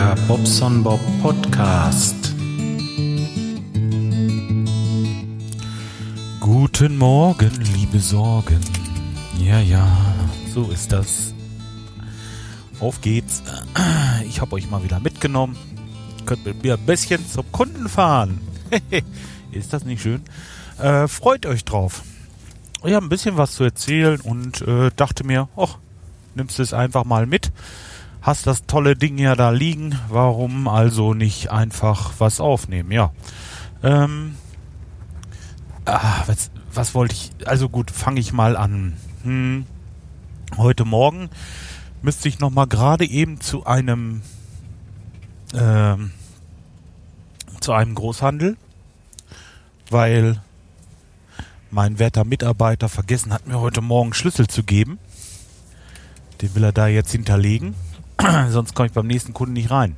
Der Bobson Bob Podcast. Guten Morgen, liebe Sorgen. Ja, ja, so ist das. Auf geht's. Ich habe euch mal wieder mitgenommen. Könnt mit mir ein bisschen zum Kunden fahren. ist das nicht schön? Äh, freut euch drauf. Ich habe ein bisschen was zu erzählen und äh, dachte mir, ach, nimmst es einfach mal mit. Hast das tolle Ding ja da liegen, warum also nicht einfach was aufnehmen? Ja. Ähm, ah, was, was wollte ich? Also gut, fange ich mal an. Hm, heute Morgen müsste ich noch mal gerade eben zu einem ähm, zu einem Großhandel, weil mein werter Mitarbeiter vergessen hat, mir heute Morgen Schlüssel zu geben. Den will er da jetzt hinterlegen. Sonst komme ich beim nächsten Kunden nicht rein.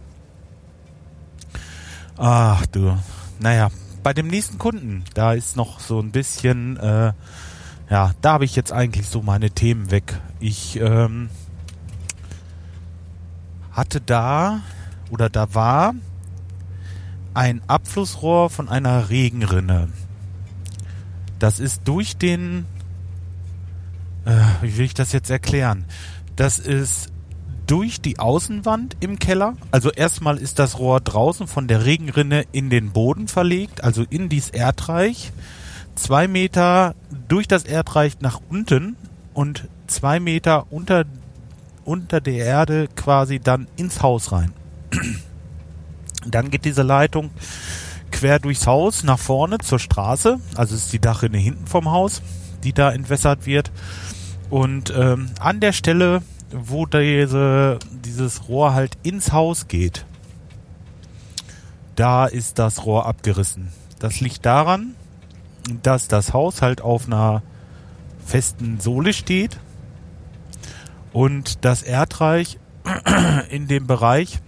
Ach du. Naja, bei dem nächsten Kunden, da ist noch so ein bisschen, äh, ja, da habe ich jetzt eigentlich so meine Themen weg. Ich ähm, hatte da oder da war ein Abflussrohr von einer Regenrinne. Das ist durch den, äh, wie will ich das jetzt erklären? Das ist durch die Außenwand im Keller. Also erstmal ist das Rohr draußen von der Regenrinne in den Boden verlegt, also in dieses Erdreich. Zwei Meter durch das Erdreich nach unten und zwei Meter unter, unter der Erde quasi dann ins Haus rein. Dann geht diese Leitung quer durchs Haus nach vorne zur Straße. Also ist die Dachrinne hinten vom Haus, die da entwässert wird. Und ähm, an der Stelle, wo diese, dieses Rohr halt ins Haus geht, da ist das Rohr abgerissen. Das liegt daran, dass das Haus halt auf einer festen Sohle steht und das Erdreich in dem Bereich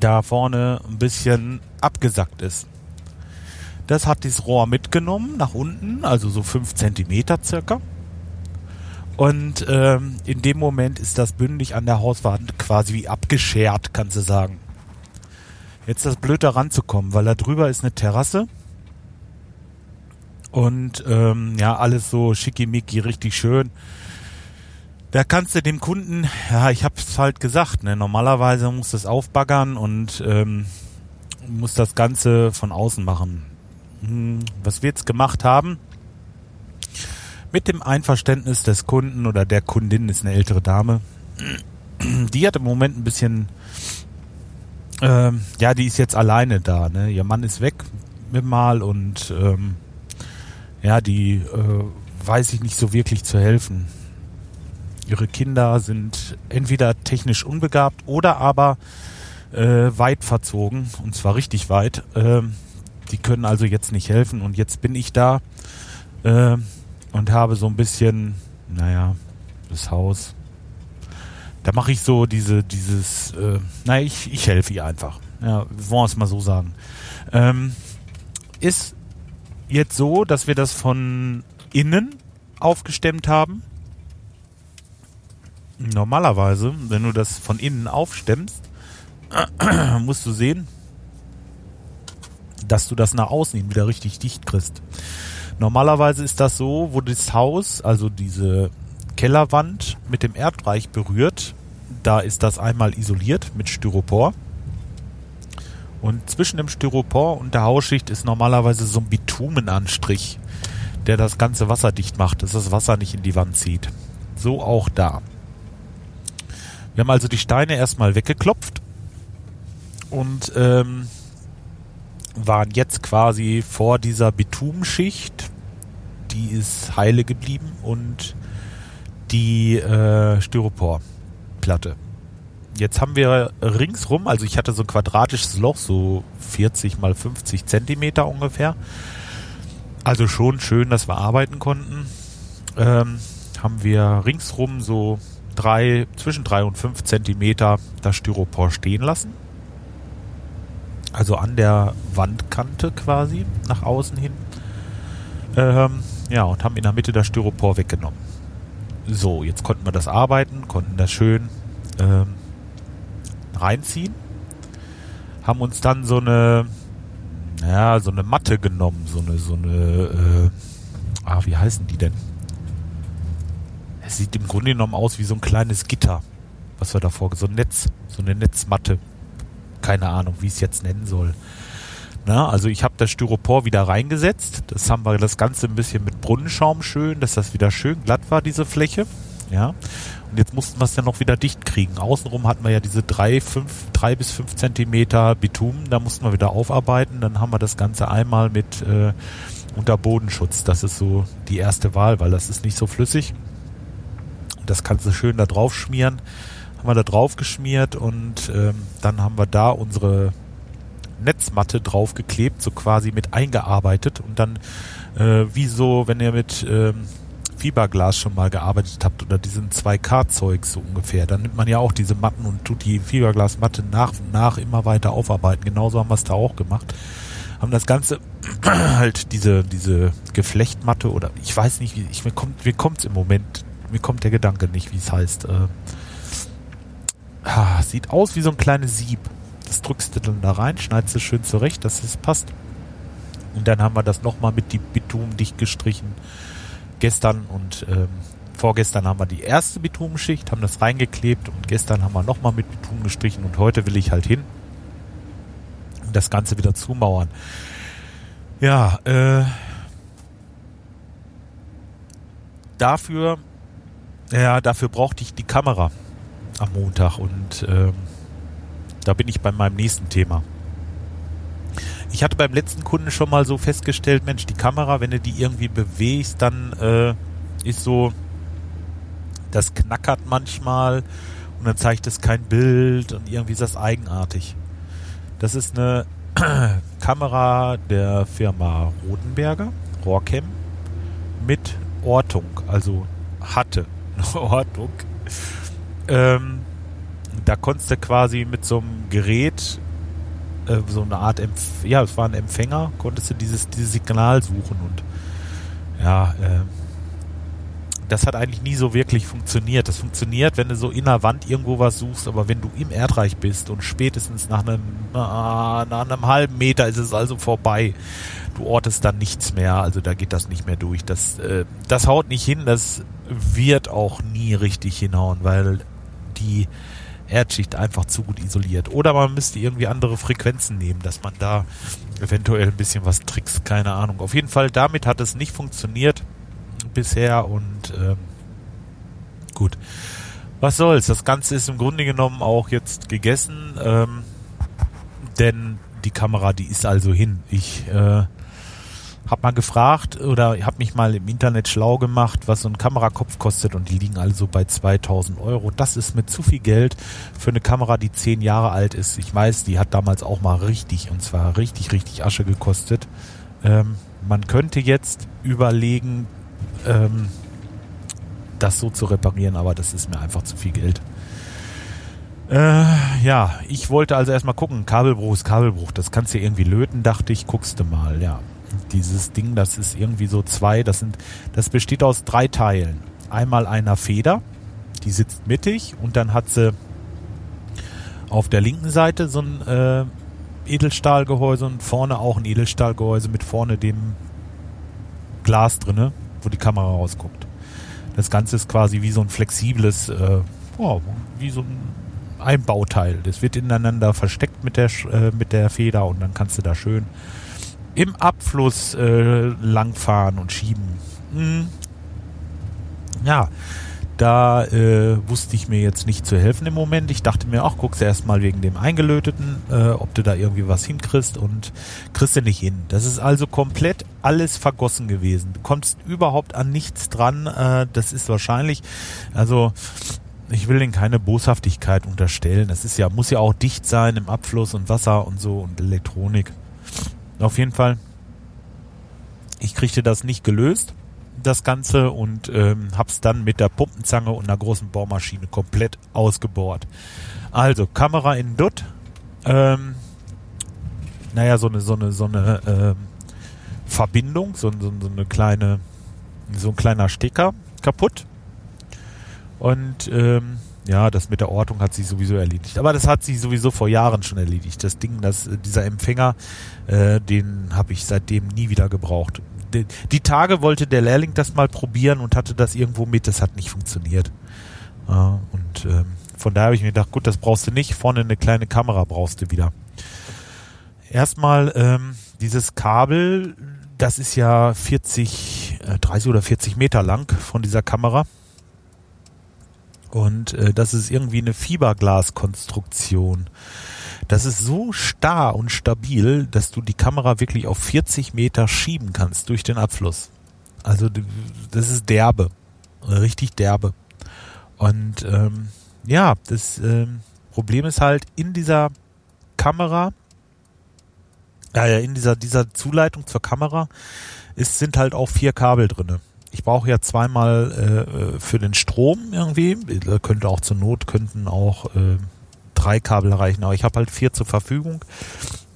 da vorne ein bisschen abgesackt ist. Das hat dieses Rohr mitgenommen nach unten, also so fünf Zentimeter circa. Und ähm, in dem Moment ist das bündig an der Hauswand quasi wie abgeschert, kannst du sagen. Jetzt das blöd da ranzukommen, weil da drüber ist eine Terrasse. Und ähm, ja, alles so schickimicki, richtig schön. Da kannst du dem Kunden, ja, ich hab's halt gesagt, ne, normalerweise muss das aufbaggern und ähm, muss das Ganze von außen machen. Hm, was wir jetzt gemacht haben, mit dem Einverständnis des Kunden oder der Kundin ist eine ältere Dame, die hat im Moment ein bisschen, ähm, ja, die ist jetzt alleine da. Ne? Ihr Mann ist weg mit mal und ähm, ja, die äh, weiß ich nicht so wirklich zu helfen. Ihre Kinder sind entweder technisch unbegabt oder aber äh, weit verzogen und zwar richtig weit. Äh, die können also jetzt nicht helfen und jetzt bin ich da äh, und habe so ein bisschen, naja, das Haus. Da mache ich so diese, dieses, äh, naja, ich, ich helfe ihr einfach. Ja, wollen wir es mal so sagen. Ähm, ist jetzt so, dass wir das von innen aufgestemmt haben Normalerweise, wenn du das von innen aufstemmst, musst du sehen, dass du das nach außen hin wieder richtig dicht kriegst. Normalerweise ist das so, wo das Haus, also diese Kellerwand mit dem Erdreich berührt, da ist das einmal isoliert mit Styropor. Und zwischen dem Styropor und der Hausschicht ist normalerweise so ein Bitumenanstrich, der das ganze Wasser dicht macht, dass das Wasser nicht in die Wand zieht. So auch da. Wir haben also die Steine erstmal weggeklopft und ähm, waren jetzt quasi vor dieser Bitumschicht. Die ist heile geblieben und die äh, Styroporplatte. Jetzt haben wir ringsrum, also ich hatte so ein quadratisches Loch, so 40 mal 50 Zentimeter ungefähr. Also schon schön, dass wir arbeiten konnten. Ähm, haben wir ringsrum so drei, zwischen drei und fünf Zentimeter das Styropor stehen lassen. Also an der Wandkante quasi nach außen hin. Ähm, ja, und haben in der Mitte das Styropor weggenommen. So, jetzt konnten wir das arbeiten, konnten das schön ähm, reinziehen. haben uns dann so eine, ja, so eine Matte genommen, so eine, so eine, äh, ah, wie heißen die denn? Es sieht im Grunde genommen aus wie so ein kleines Gitter, was wir davor, so ein Netz, so eine Netzmatte. Keine Ahnung, wie ich es jetzt nennen soll. Na, also ich habe das Styropor wieder reingesetzt. Das haben wir das Ganze ein bisschen mit Brunnenschaum schön, dass das wieder schön glatt war, diese Fläche. Ja. Und jetzt mussten wir es ja noch wieder dicht kriegen. Außenrum hatten wir ja diese drei, drei bis fünf Zentimeter Bitumen. Da mussten wir wieder aufarbeiten. Dann haben wir das Ganze einmal mit äh, Unterbodenschutz. Das ist so die erste Wahl, weil das ist nicht so flüssig. Und das kannst du schön da drauf schmieren. Haben wir da drauf geschmiert und ähm, dann haben wir da unsere Netzmatte draufgeklebt, so quasi mit eingearbeitet und dann äh, wie so, wenn ihr mit ähm, Fiberglas schon mal gearbeitet habt oder diesen 2K-Zeug so ungefähr, dann nimmt man ja auch diese Matten und tut die Fiberglasmatte nach und nach immer weiter aufarbeiten. Genauso haben wir es da auch gemacht. Haben das Ganze halt diese, diese Geflechtmatte oder ich weiß nicht, wie, ich, mir kommt, mir kommt's im Moment, mir kommt der Gedanke nicht, wie es heißt. Äh, ah, sieht aus wie so ein kleines Sieb. Das drückst du dann da rein, schneidest es schön zurecht, dass es passt. Und dann haben wir das nochmal mit die Bitumen dicht gestrichen. Gestern und ähm, vorgestern haben wir die erste Bitumenschicht, haben das reingeklebt und gestern haben wir nochmal mit Bitumen gestrichen und heute will ich halt hin und das Ganze wieder zumauern. Ja, äh, dafür, ja, dafür brauchte ich die Kamera am Montag und ähm, da bin ich bei meinem nächsten Thema. Ich hatte beim letzten Kunden schon mal so festgestellt, Mensch, die Kamera, wenn du die irgendwie bewegst, dann äh, ist so, das knackert manchmal und dann zeigt es kein Bild und irgendwie ist das eigenartig. Das ist eine Kamera der Firma Rodenberger, Rohrcam, mit Ortung, also hatte eine Ortung. Ähm, da konntest du quasi mit so einem Gerät, äh, so eine Art, Empf ja, es war ein Empfänger, konntest du dieses, dieses Signal suchen und ja, äh, das hat eigentlich nie so wirklich funktioniert. Das funktioniert, wenn du so in der Wand irgendwo was suchst, aber wenn du im Erdreich bist und spätestens nach einem, nach einem halben Meter ist es also vorbei. Du ortest dann nichts mehr, also da geht das nicht mehr durch. Das, äh, das haut nicht hin, das wird auch nie richtig hinhauen, weil die Erdschicht einfach zu gut isoliert. Oder man müsste irgendwie andere Frequenzen nehmen, dass man da eventuell ein bisschen was trickst, keine Ahnung. Auf jeden Fall, damit hat es nicht funktioniert bisher und ähm, gut. Was soll's? Das Ganze ist im Grunde genommen auch jetzt gegessen, ähm, denn die Kamera, die ist also hin. Ich äh, hab mal gefragt oder hab mich mal im Internet schlau gemacht, was so ein Kamerakopf kostet und die liegen also bei 2000 Euro. Das ist mit zu viel Geld für eine Kamera, die zehn Jahre alt ist. Ich weiß, die hat damals auch mal richtig und zwar richtig, richtig Asche gekostet. Ähm, man könnte jetzt überlegen, ähm, das so zu reparieren, aber das ist mir einfach zu viel Geld. Äh, ja, ich wollte also erstmal gucken, Kabelbruch ist Kabelbruch, das kannst du irgendwie löten, dachte ich, guckst du mal, ja dieses Ding, das ist irgendwie so zwei, das sind, das besteht aus drei Teilen. Einmal einer Feder, die sitzt mittig und dann hat sie auf der linken Seite so ein äh, Edelstahlgehäuse und vorne auch ein Edelstahlgehäuse mit vorne dem Glas drinne, wo die Kamera rausguckt. Das Ganze ist quasi wie so ein flexibles, äh, oh, wie so ein Einbauteil. Das wird ineinander versteckt mit der, äh, mit der Feder und dann kannst du da schön im Abfluss äh, langfahren und schieben. Hm. Ja, da äh, wusste ich mir jetzt nicht zu helfen im Moment. Ich dachte mir, ach, guckst du erstmal wegen dem Eingelöteten, äh, ob du da irgendwie was hinkriegst und kriegst du nicht hin. Das ist also komplett alles vergossen gewesen. Du kommst überhaupt an nichts dran. Äh, das ist wahrscheinlich, also ich will denen keine Boshaftigkeit unterstellen. Es ist ja, muss ja auch dicht sein im Abfluss und Wasser und so und Elektronik. Auf jeden Fall, ich kriegte das nicht gelöst, das Ganze, und ähm, hab's dann mit der Pumpenzange und einer großen Bohrmaschine komplett ausgebohrt. Also, Kamera in Dutt, ähm, naja, so eine, so eine, so eine ähm, Verbindung, so, so, so eine kleine, so ein kleiner Stecker kaputt. Und ähm, ja, das mit der Ortung hat sich sowieso erledigt. Aber das hat sich sowieso vor Jahren schon erledigt. Das Ding, das, dieser Empfänger, äh, den habe ich seitdem nie wieder gebraucht. Die, die, Tage wollte der Lehrling das mal probieren und hatte das irgendwo mit, das hat nicht funktioniert. Äh, und ähm, von daher habe ich mir gedacht, gut, das brauchst du nicht. Vorne eine kleine Kamera brauchst du wieder. Erstmal ähm, dieses Kabel, das ist ja 40, äh, 30 oder 40 Meter lang von dieser Kamera. Und äh, das ist irgendwie eine Fiberglaskonstruktion. Das ist so starr und stabil, dass du die Kamera wirklich auf 40 Meter schieben kannst durch den Abfluss. Also das ist derbe, richtig derbe. Und ähm, ja, das ähm, Problem ist halt in dieser Kamera, äh, in dieser dieser Zuleitung zur Kamera, ist sind halt auch vier Kabel drinne ich brauche ja zweimal äh, für den Strom irgendwie. Könnte auch zur Not könnten auch äh, drei Kabel reichen, aber ich habe halt vier zur Verfügung.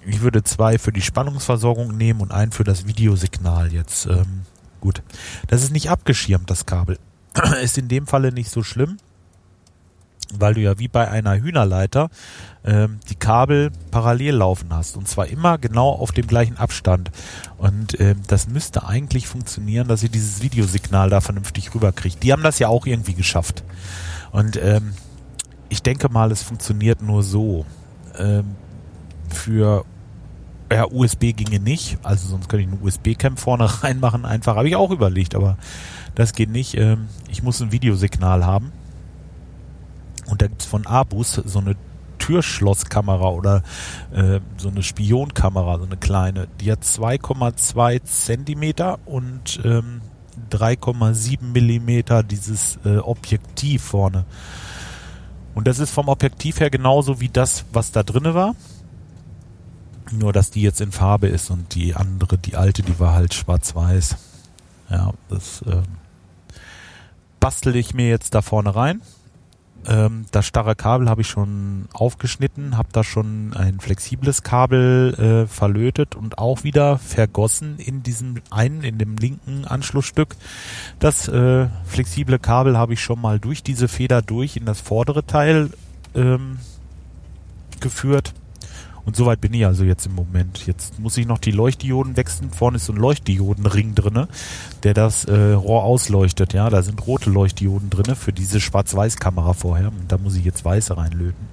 Ich würde zwei für die Spannungsversorgung nehmen und einen für das Videosignal jetzt. Ähm, gut, das ist nicht abgeschirmt, das Kabel. ist in dem Falle nicht so schlimm weil du ja wie bei einer Hühnerleiter ähm, die Kabel parallel laufen hast und zwar immer genau auf dem gleichen Abstand. Und ähm, das müsste eigentlich funktionieren, dass ihr dieses Videosignal da vernünftig rüberkriegt. Die haben das ja auch irgendwie geschafft. Und ähm, ich denke mal, es funktioniert nur so. Ähm, für ja, USB ginge nicht, also sonst könnte ich einen USB-Cam vorne reinmachen, einfach. Habe ich auch überlegt, aber das geht nicht. Ähm, ich muss ein Videosignal haben und da gibt es von Abus so eine Türschlosskamera oder äh, so eine Spionkamera, so eine kleine. Die hat 2,2 Zentimeter und ähm, 3,7 Millimeter dieses äh, Objektiv vorne. Und das ist vom Objektiv her genauso wie das, was da drinne war. Nur, dass die jetzt in Farbe ist und die andere, die alte, die war halt schwarz-weiß. Ja, das ähm, bastel ich mir jetzt da vorne rein. Ähm, das starre Kabel habe ich schon aufgeschnitten, habe da schon ein flexibles Kabel äh, verlötet und auch wieder vergossen in diesem einen, in dem linken Anschlussstück. Das äh, flexible Kabel habe ich schon mal durch diese Feder durch in das vordere Teil ähm, geführt und soweit bin ich also jetzt im Moment. Jetzt muss ich noch die Leuchtdioden wechseln. Vorne ist so ein Leuchtdiodenring drinne, der das äh, Rohr ausleuchtet. Ja, da sind rote Leuchtdioden drinne für diese Schwarz-Weiß-Kamera vorher. Und da muss ich jetzt weiße reinlöten.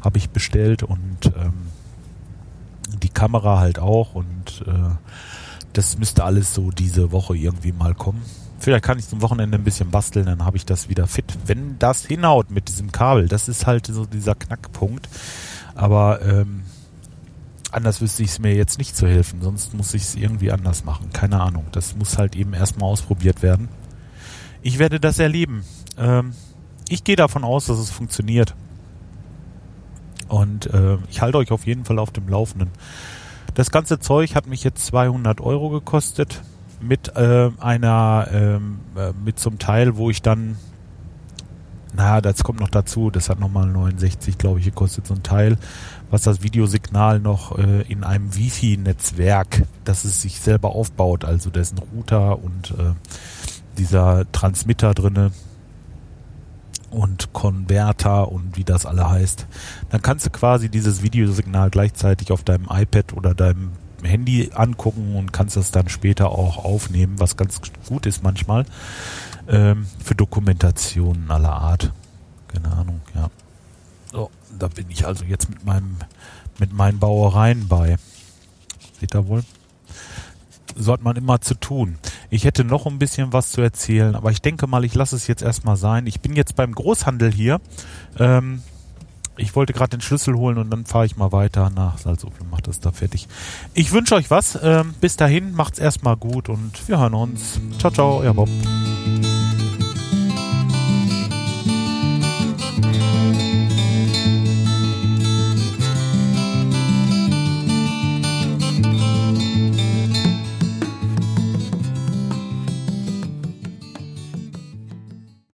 Habe ich bestellt und ähm, die Kamera halt auch. Und äh, das müsste alles so diese Woche irgendwie mal kommen. Vielleicht kann ich zum Wochenende ein bisschen basteln, dann habe ich das wieder fit. Wenn das hinhaut mit diesem Kabel, das ist halt so dieser Knackpunkt. Aber ähm, anders wüsste ich es mir jetzt nicht zu helfen, sonst muss ich es irgendwie anders machen. Keine Ahnung. Das muss halt eben erstmal ausprobiert werden. Ich werde das erleben. Ähm, ich gehe davon aus, dass es funktioniert. Und äh, ich halte euch auf jeden Fall auf dem Laufenden. Das ganze Zeug hat mich jetzt 200 Euro gekostet mit äh, einer, ähm, äh, mit zum Teil, wo ich dann na, das kommt noch dazu, das hat nochmal 69, glaube ich, gekostet, so ein Teil, was das Videosignal noch äh, in einem Wifi-Netzwerk, das es sich selber aufbaut, also ein Router und äh, dieser Transmitter drinne und Konverter und wie das alle heißt. Dann kannst du quasi dieses Videosignal gleichzeitig auf deinem iPad oder deinem Handy angucken und kannst das dann später auch aufnehmen, was ganz gut ist manchmal ähm, für Dokumentationen aller Art. Keine Ahnung, ja. So, da bin ich also jetzt mit meinem mit meinen Bauereien bei. Seht ihr wohl? Sollte man immer zu tun. Ich hätte noch ein bisschen was zu erzählen, aber ich denke mal, ich lasse es jetzt erstmal sein. Ich bin jetzt beim Großhandel hier. Ähm, ich wollte gerade den Schlüssel holen und dann fahre ich mal weiter nach Salzuflen, macht das da fertig. Ich wünsche euch was. Ähm, bis dahin, macht's erstmal gut und wir hören uns. Ciao, ciao, euer Bob.